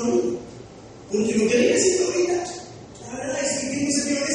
no, no, no, no, no,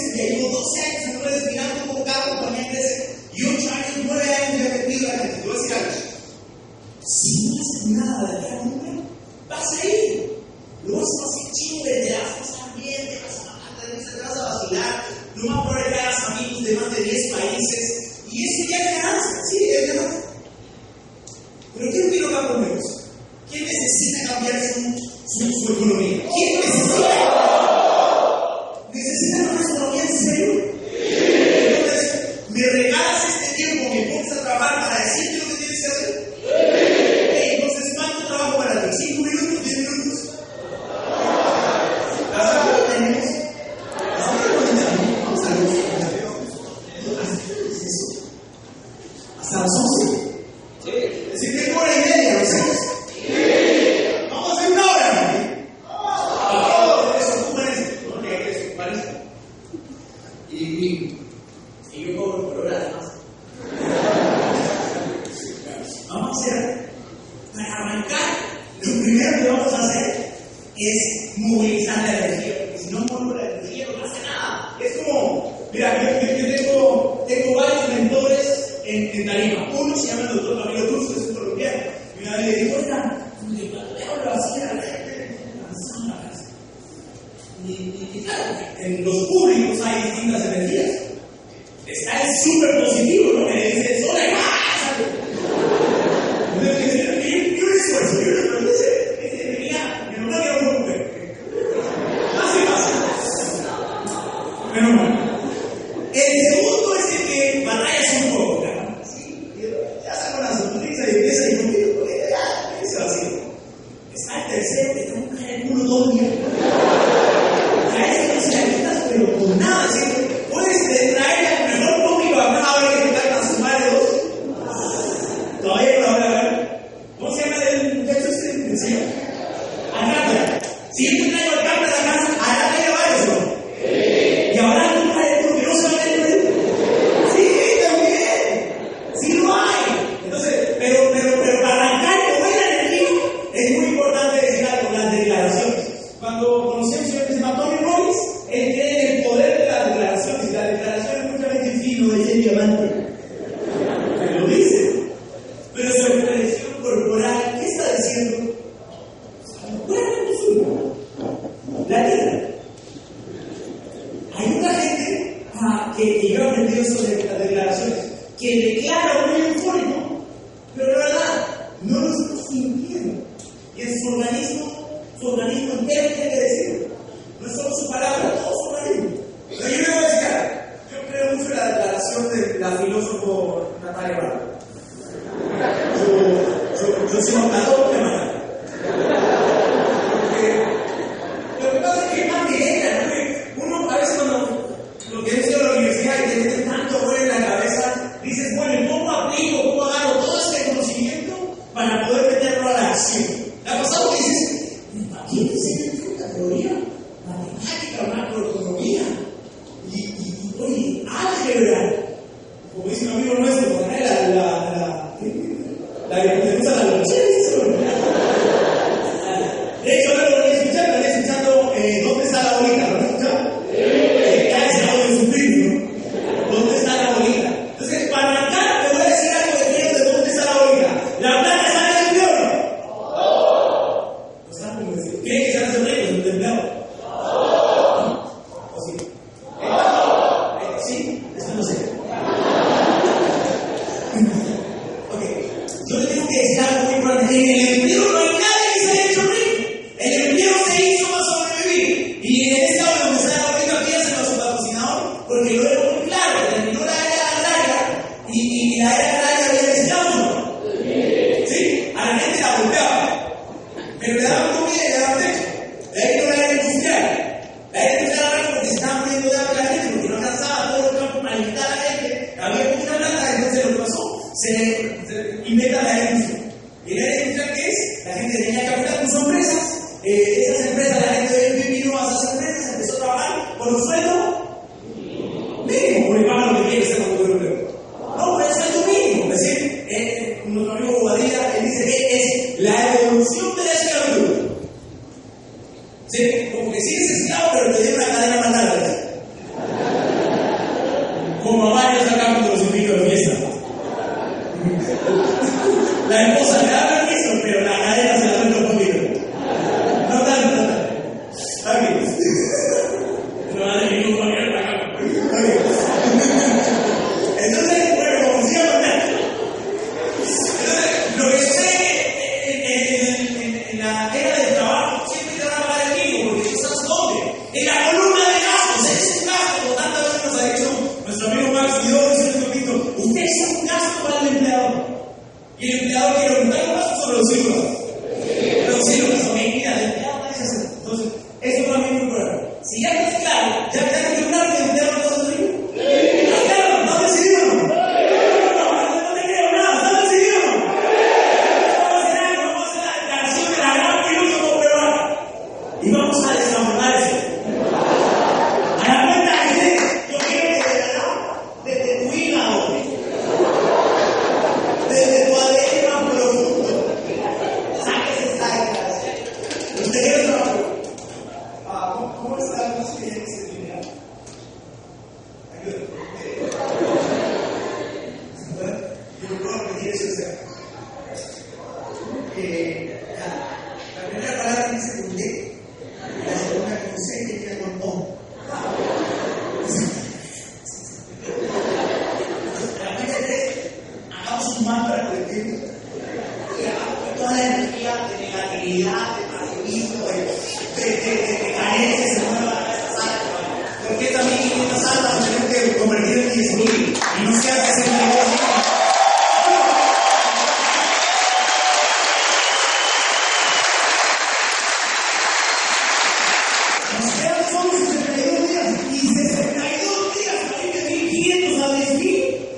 puso empresas. Eh,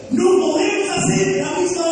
No podemos hacer la misma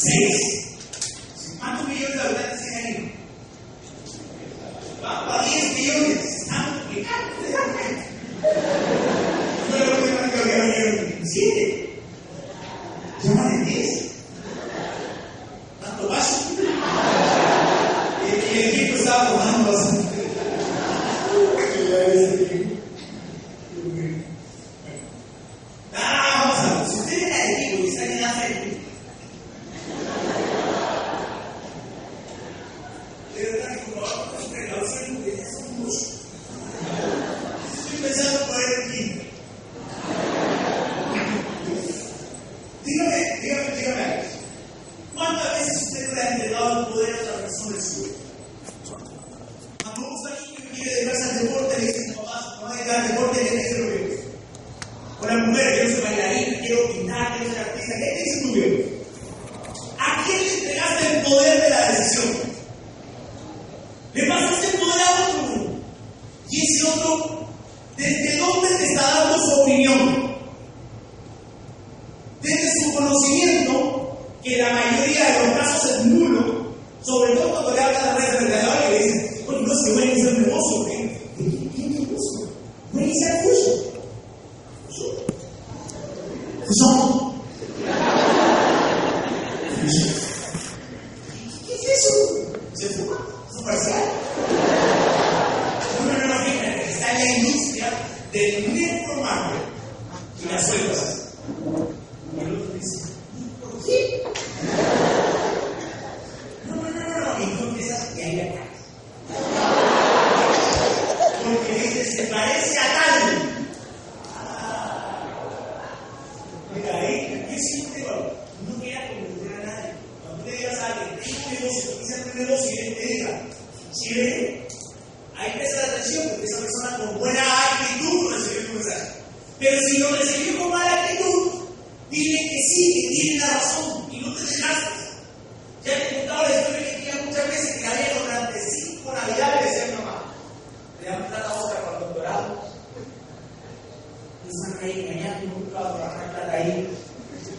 Six.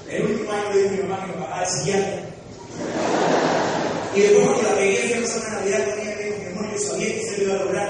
El último año le dije mi mamá que mi papá es. Y después cuando la pegué, fui a pasar una mi amor que sabía que se lo iba a lograr.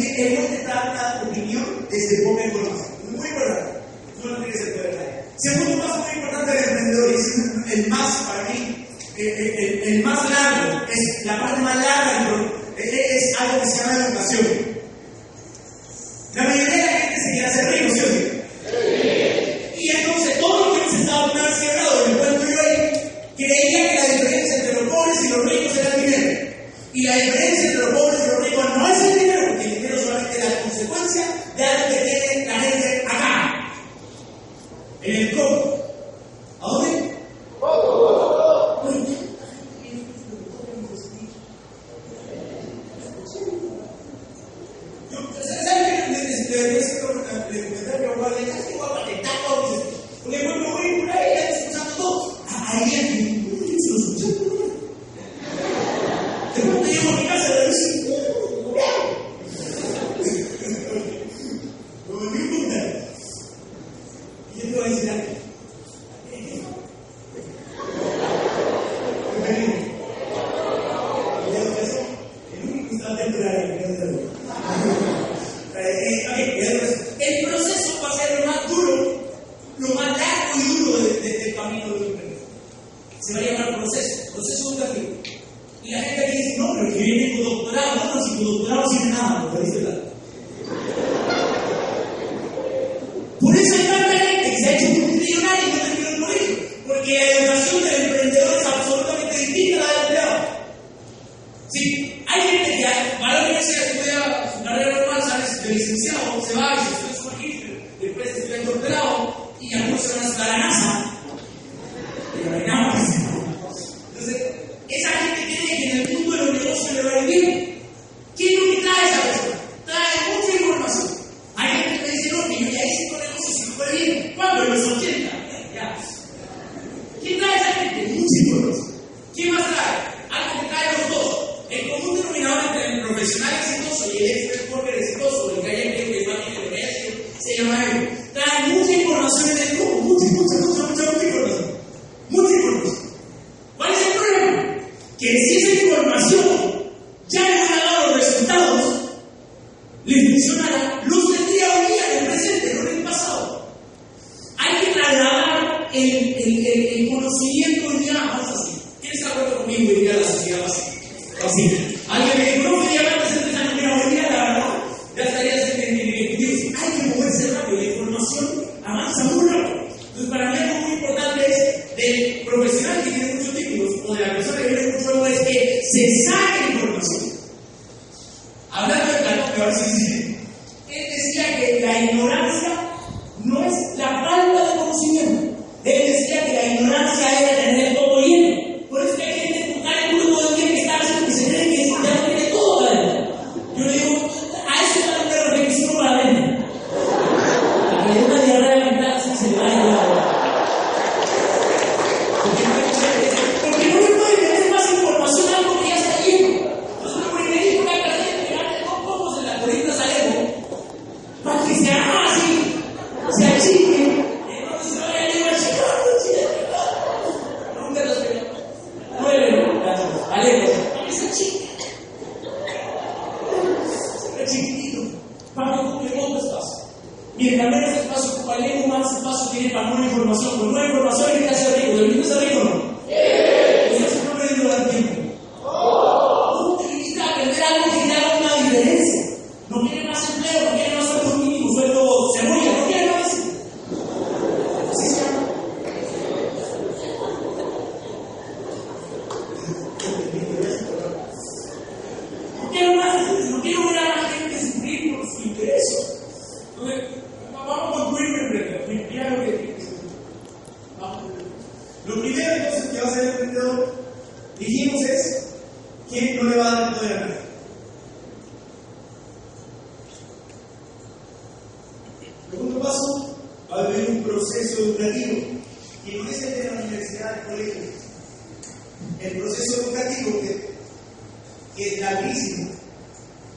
Queremos dar una opinión desde el momento más. Muy importante. No lo tienes que ver Segundo paso muy importante del emprendedor, y es el más para mí, el, el, más largo, es la parte más larga, es algo que se llama educación.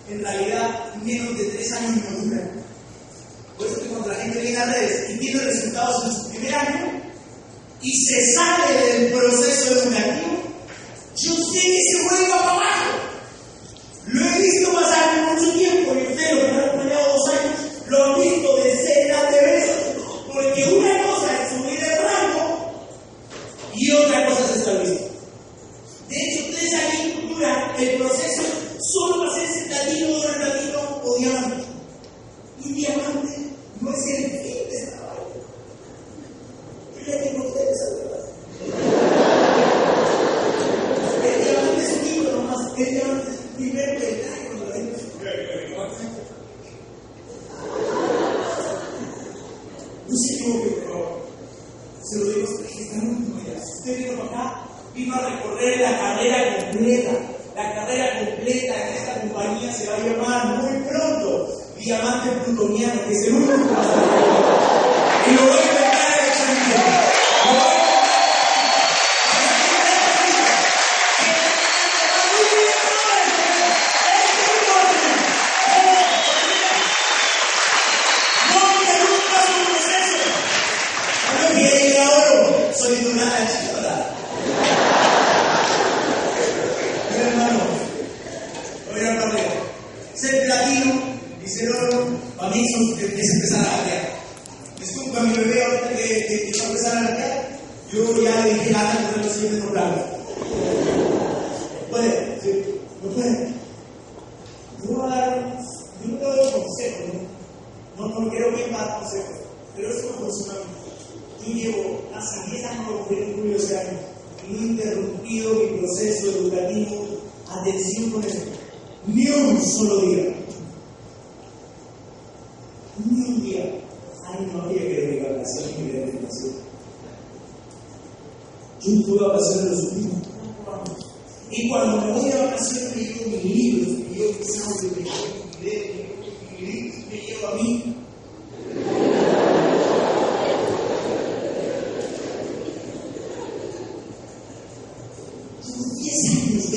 en realidad menos de tres años no. Por eso que cuando la gente viene al revés y tiene resultados en su primer año y se sale del proceso educativo, yo sé que se vuelve para abajo.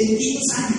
gente sabe?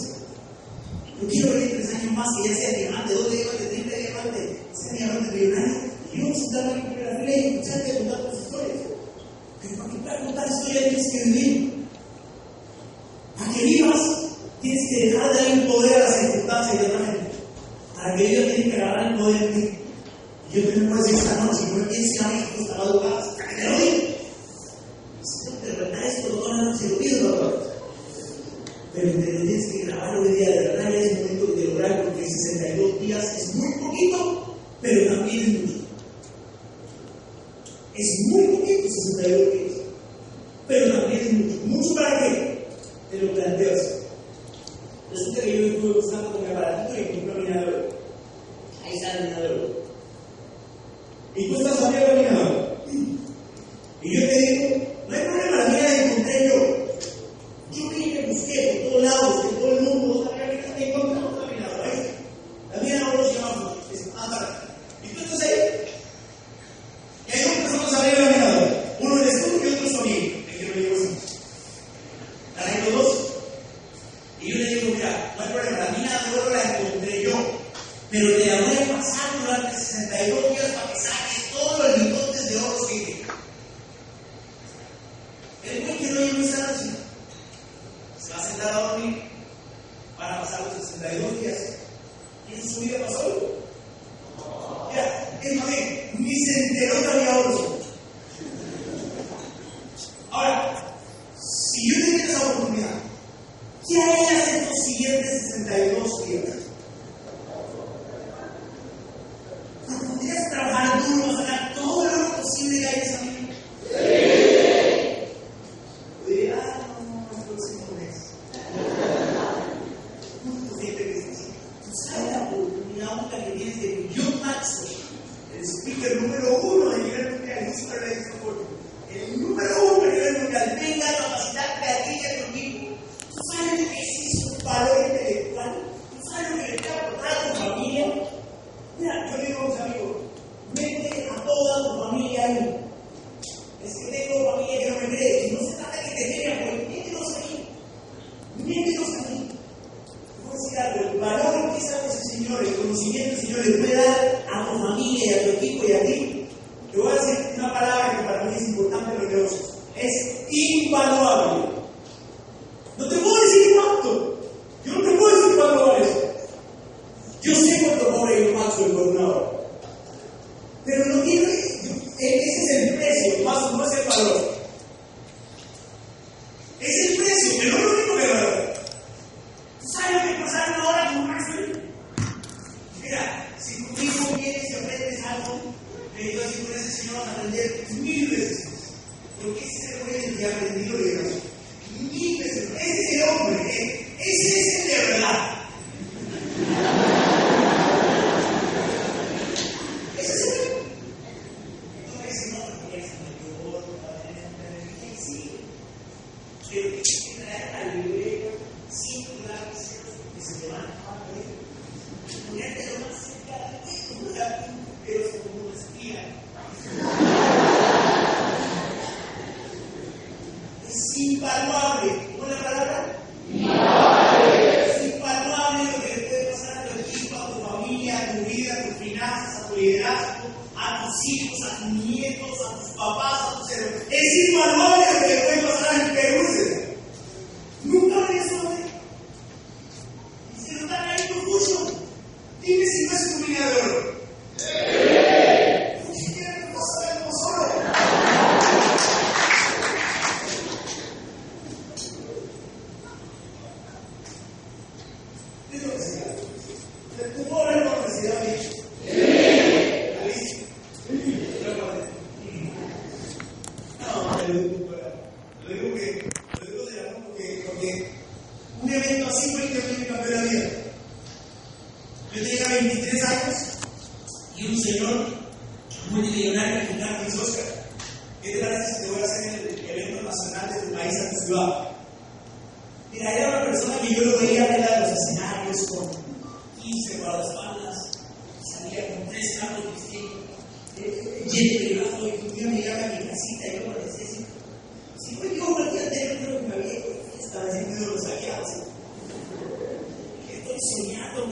eso. Yo quiero vivir tres años más y ya sea diamante, dos diamantes, treinta diamantes, sea diamante millonario. Y yo sentarme en primera fila y escucharte contar tus historias. Pero para que pueda contar historias tienes que vivir. persona que yo lo veía arriba de los escenarios con 15 guardaespaldas, salía con tres carros de eh, y privado, y un día me llegaba a mi casita y yo parecía así. Si fue yo, cualquier dentro que me había, estaba haciendo los aliados. Estoy soñando,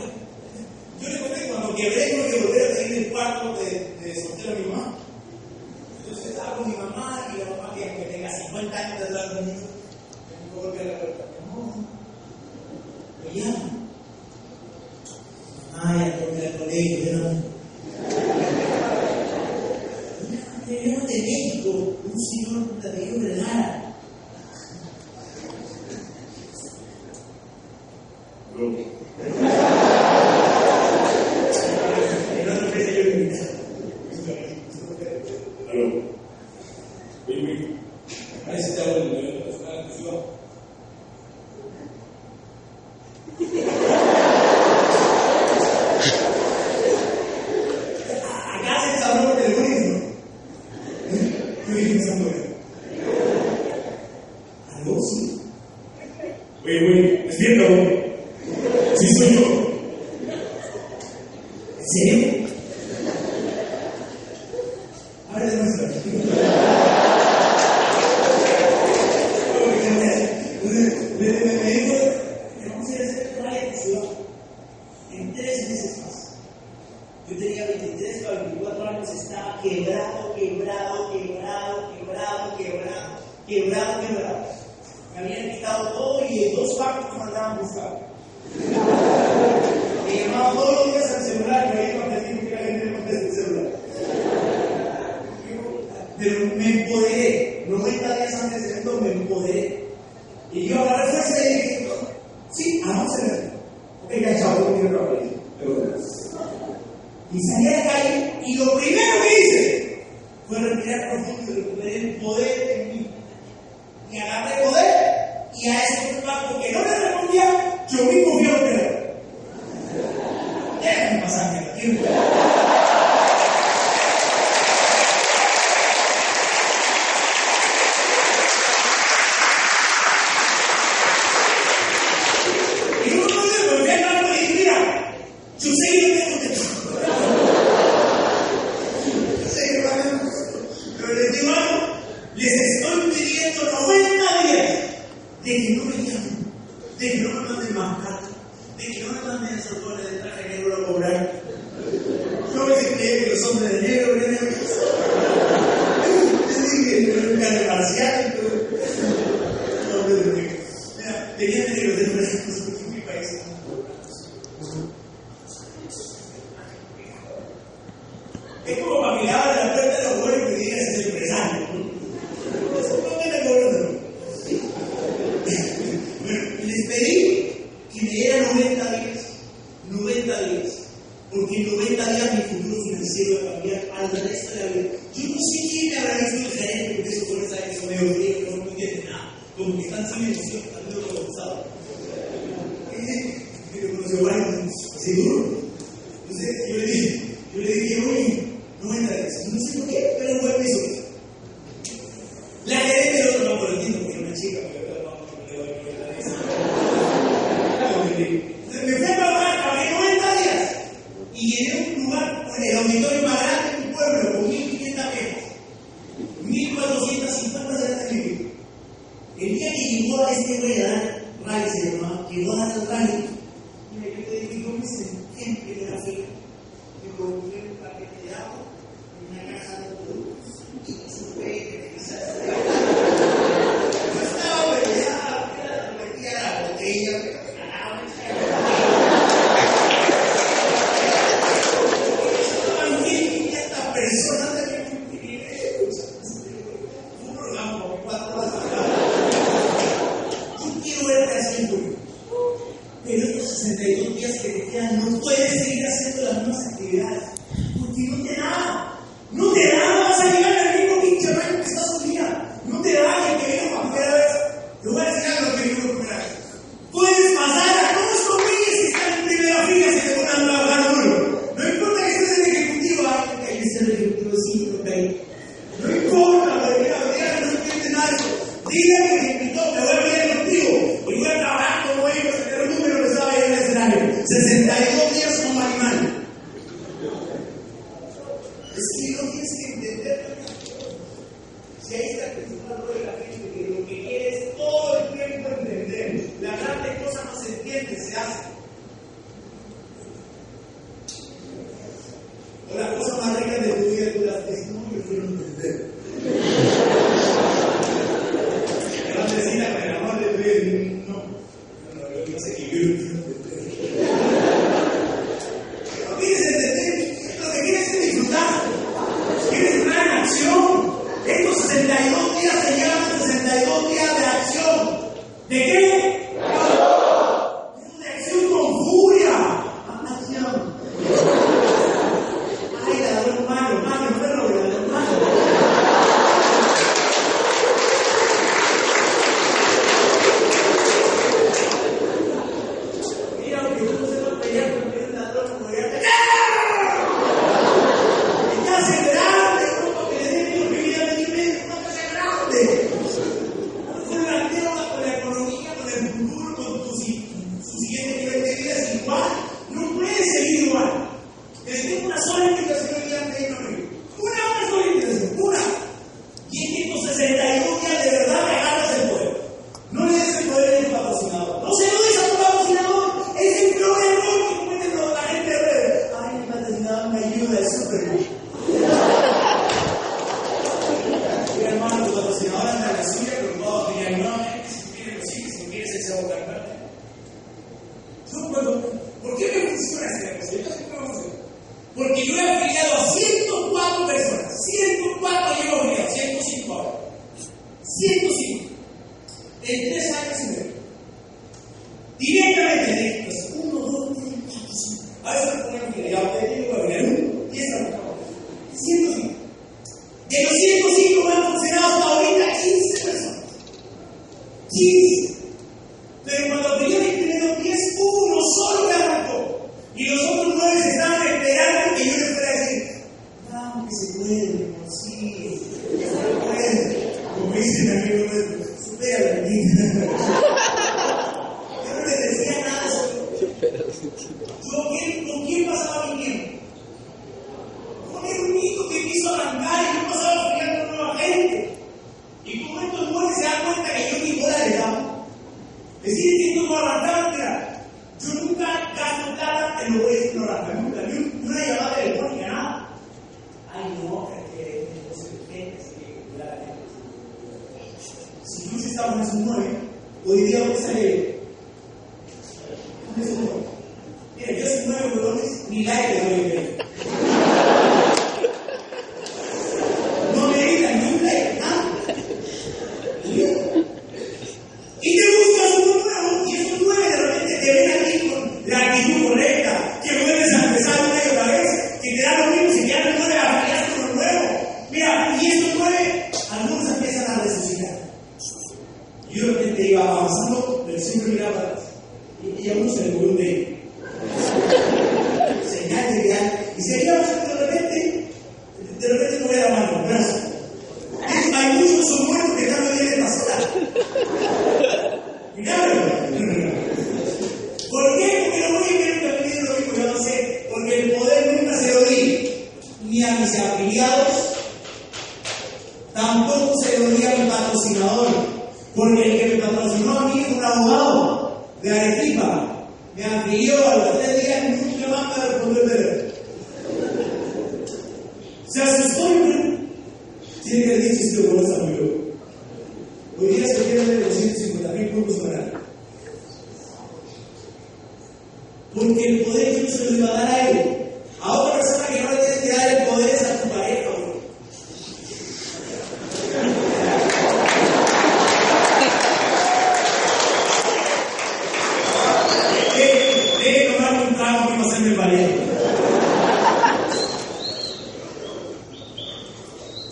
muy variado.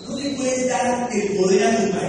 No le puedes dar el poder a tu país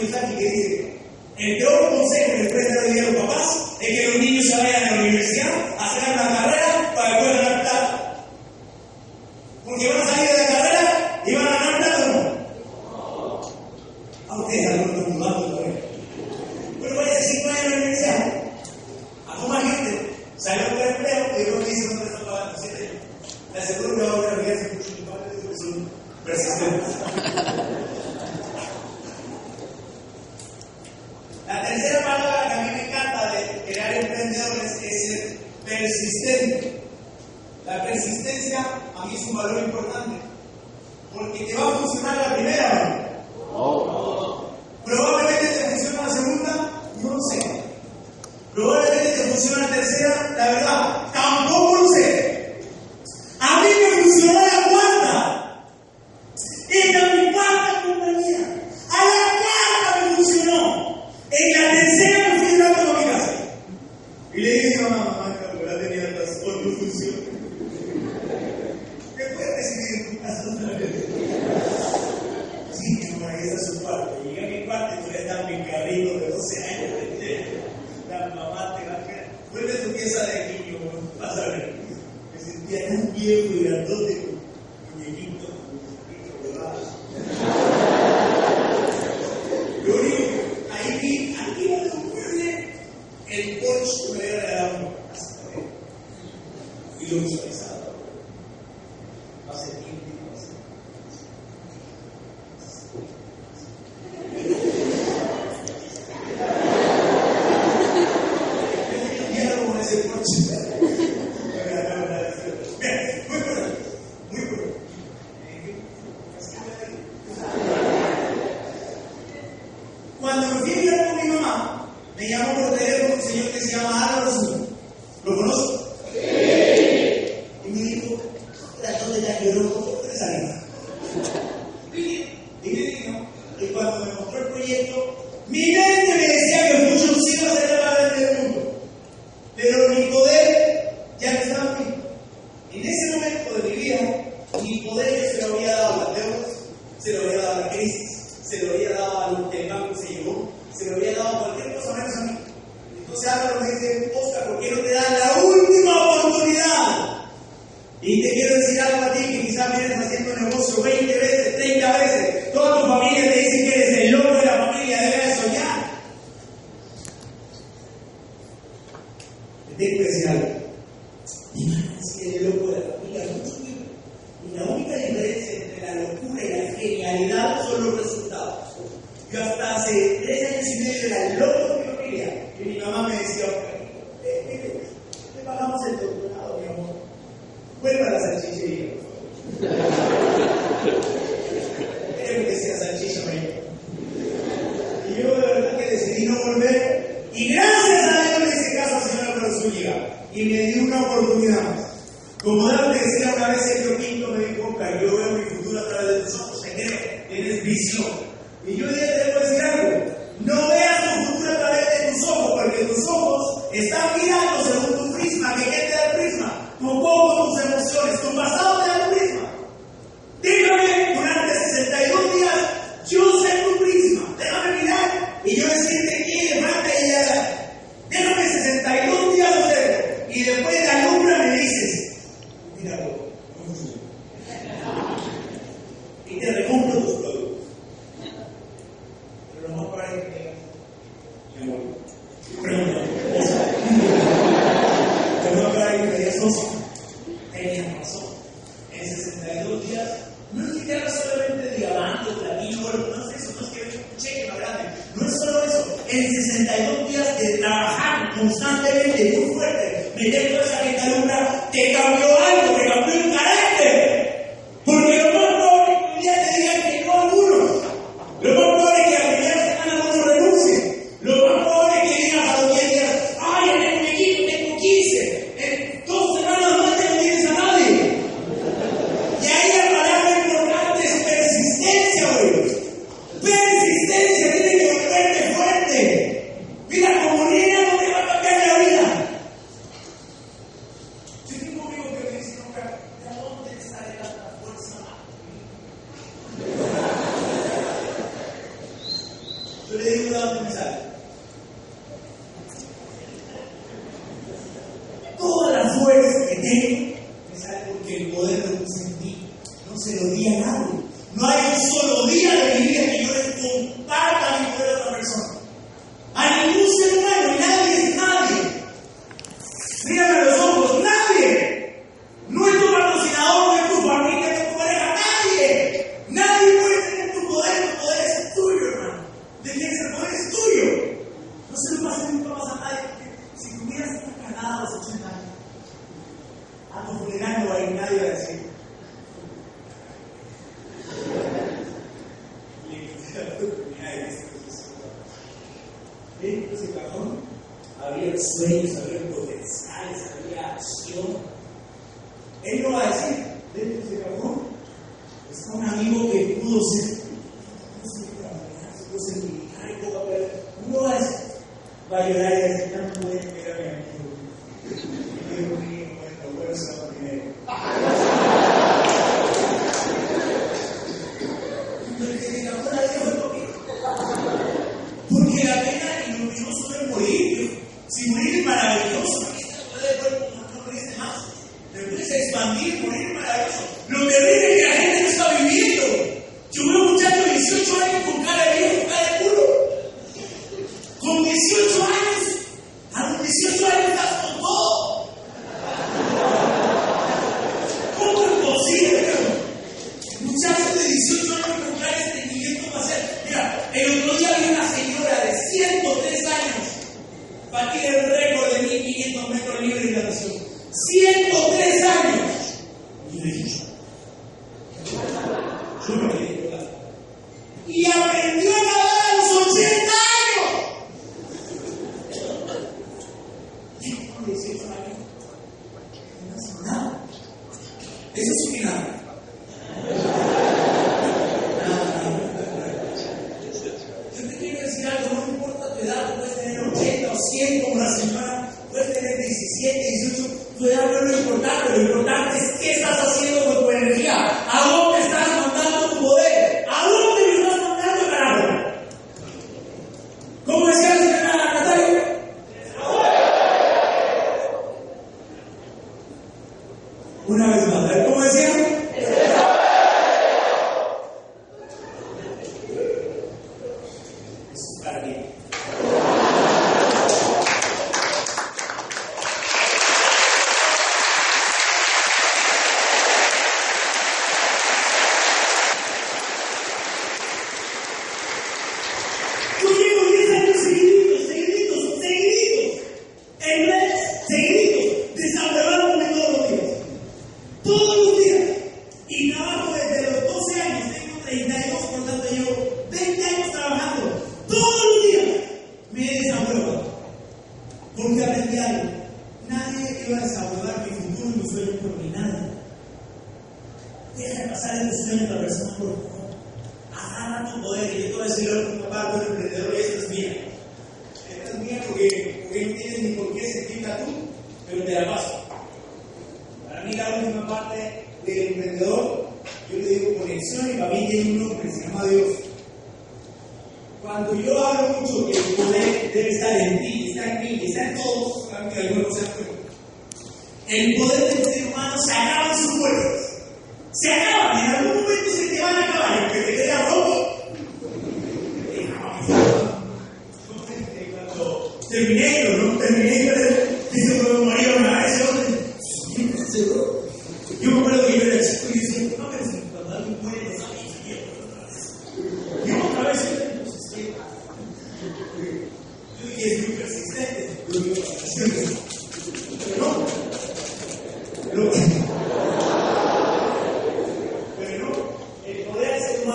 que dice, el peor consejo que les puede estar a los papás es que los niños se vayan a la. con 16 años. No es es.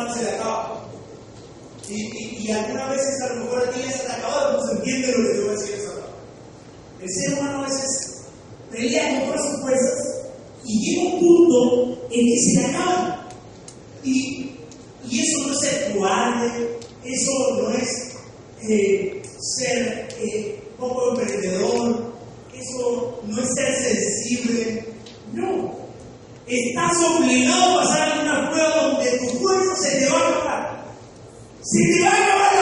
tomarse de acá. Y, y, y, algunas veces a lo mejor a ti ya está acabado, no se entiende lo que te voy a decir. El ser humano a veces pelea con todas sus fuerzas y llega un punto en que se le acaba. Y, y eso no es ser cobarde, eso no es eh, ser eh, poco emprendedor, eso no es ser sensible, no. Estás obligado a pasar si te va a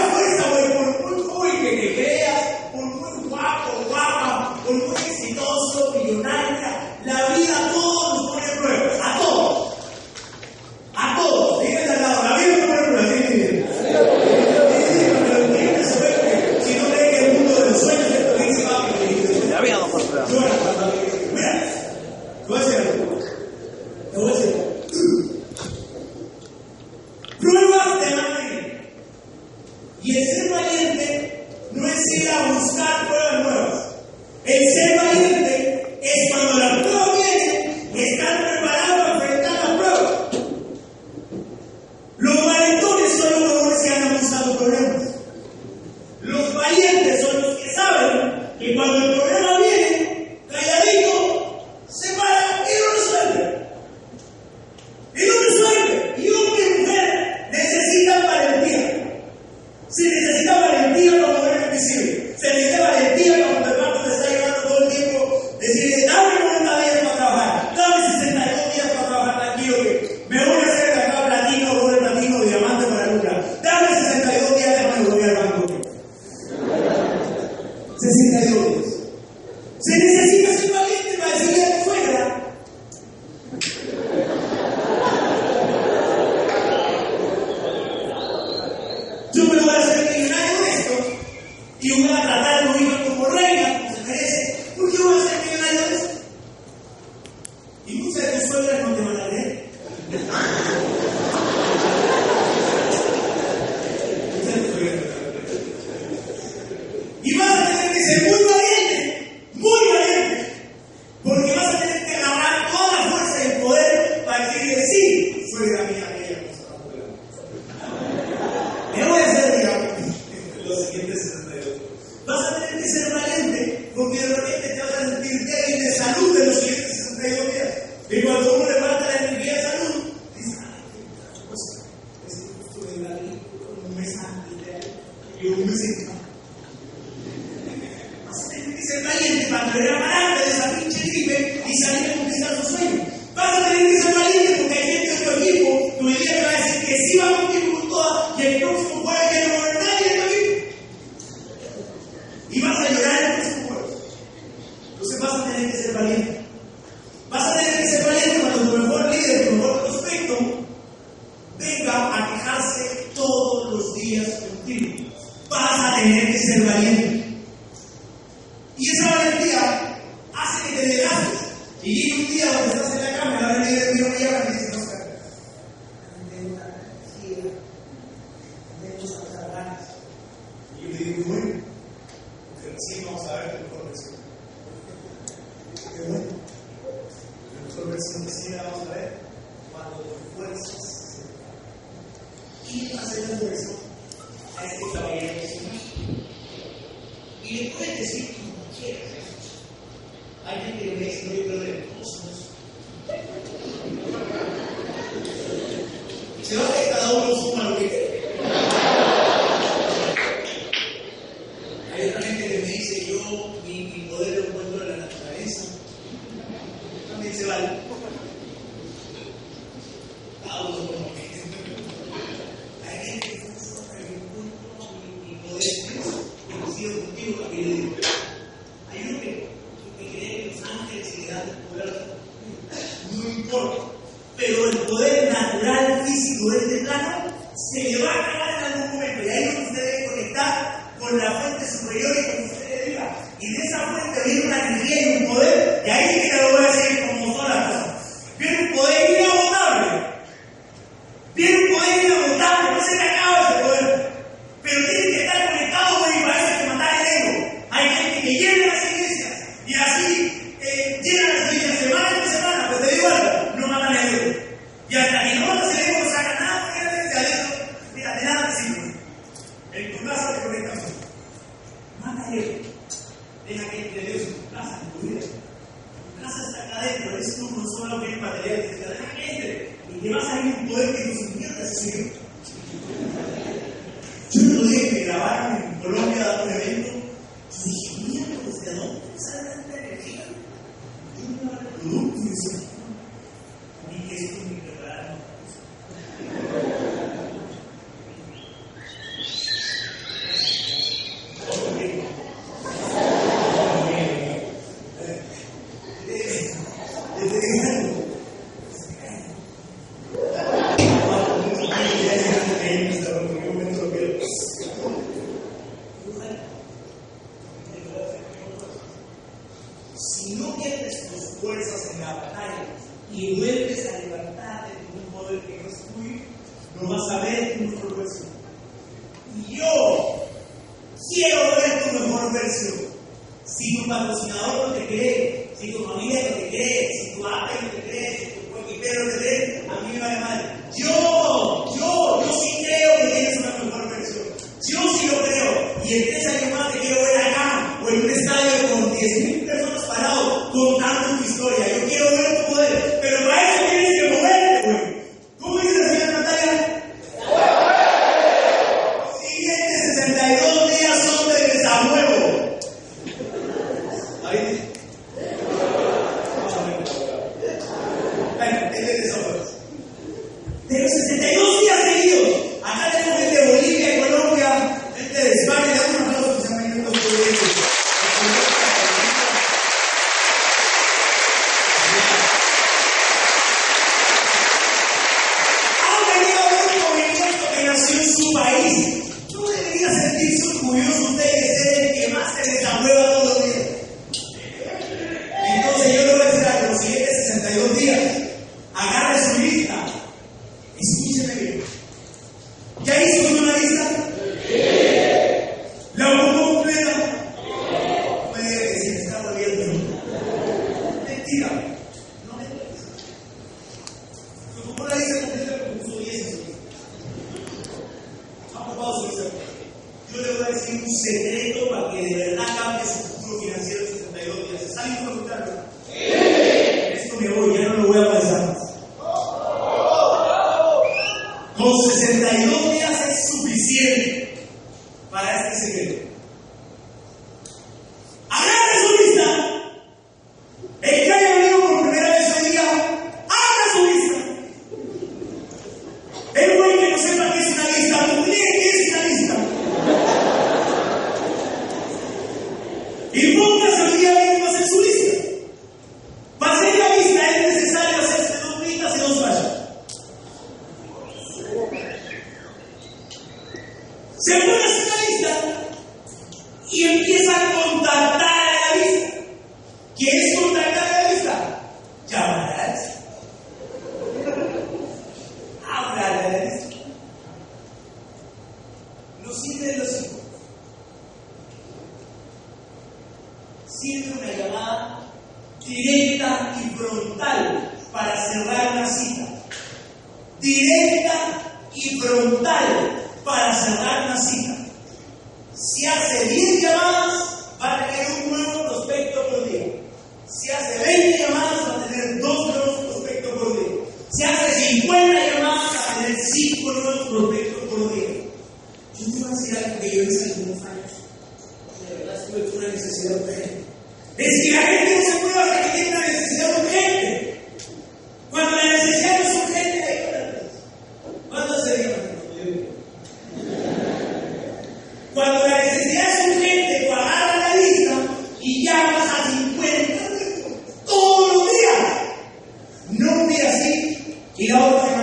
y la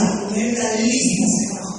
Uma